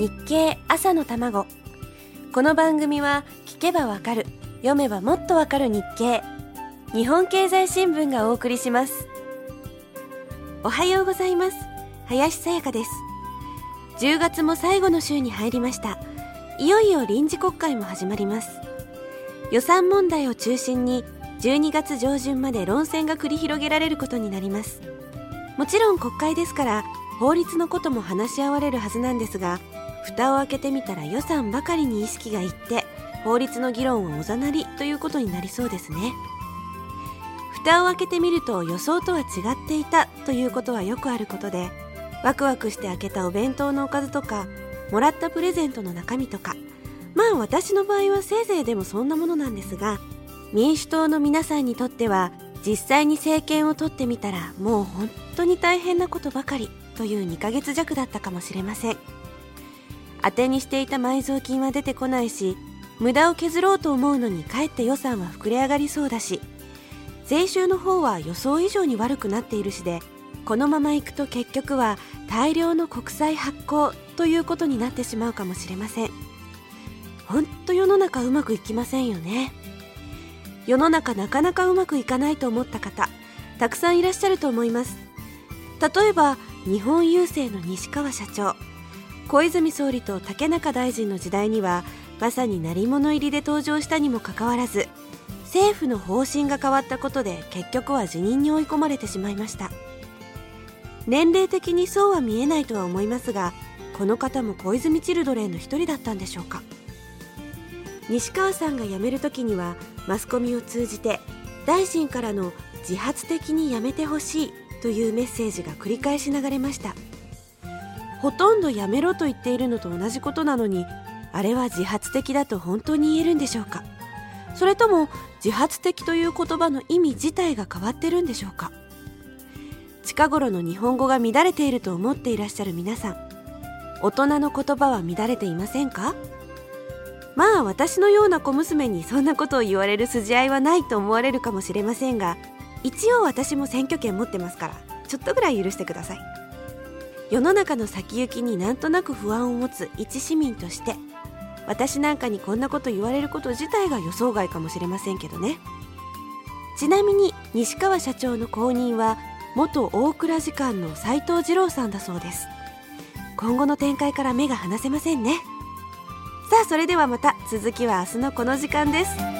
日経朝の卵。この番組は聞けばわかる読めばもっとわかる日経。日本経済新聞がお送りします。おはようございます。林さやかです。10月も最後の週に入りました。いよいよ臨時国会も始まります。予算問題を中心に12月上旬まで論戦が繰り広げられることになります。もちろん国会ですから法律のことも話し合われるはずなんですが蓋を開けてみたら予算ばかりに意識がいって法律の議論はおざなりということになりそうですね。蓋を開けてみると予想とは違っていたということはよくあることでワクワクして開けたお弁当のおかずとかもらったプレゼントの中身とかまあ私の場合はせいぜいでもそんなものなんですが民主党の皆さんにとっては実際に政権を取ってみたらもう本当に大変なことばかりという2ヶ月弱だったかもしれません。当てにしていた埋蔵金は出てこないし無駄を削ろうと思うのにかえって予算は膨れ上がりそうだし税収の方は予想以上に悪くなっているしでこのままいくと結局は大量の国債発行ということになってしまうかもしれません。ほんと世の中うまくいきませんよね。世の中なかなかうまくいかないと思った方たくさんいらっしゃると思います。例えば日本郵政の西川社長。小泉総理と竹中大臣の時代にはまさに鳴り物入りで登場したにもかかわらず政府の方針が変わったことで結局は辞任に追い込まれてしまいました。年齢的にそうは見えないとは思いますがこの方も小泉チルドレンの一人だったんでしょうか。西川さんが辞める時にはマスコミを通じて大臣からの自発的に辞めてほしいというメッセージが繰り返し流れました。ほとんどやめろと言っているのと同じことなのにあれは自発的だと本当に言えるんでしょうか？それとも自発的という言葉の意味自体が変わってるんでしょうか？近頃の日本語が乱れていると思っていらっしゃる皆さん大人の言葉は乱れていませんか？まあ私のような小娘にそんなことを言われる筋合いはないと思われるかもしれませんが一応私も選挙権持ってますからちょっとぐらい許してください。世の中の先行きになんとなく不安を持つ一市民として私なんかにこんなこと言われること自体が予想外かもしれませんけどね。ちなみに西川社長の後任は元大蔵次官の斉藤二郎さんだそうです。今後の展開から目が離せませんね。さあそれではまた続きは明日のこの時間です。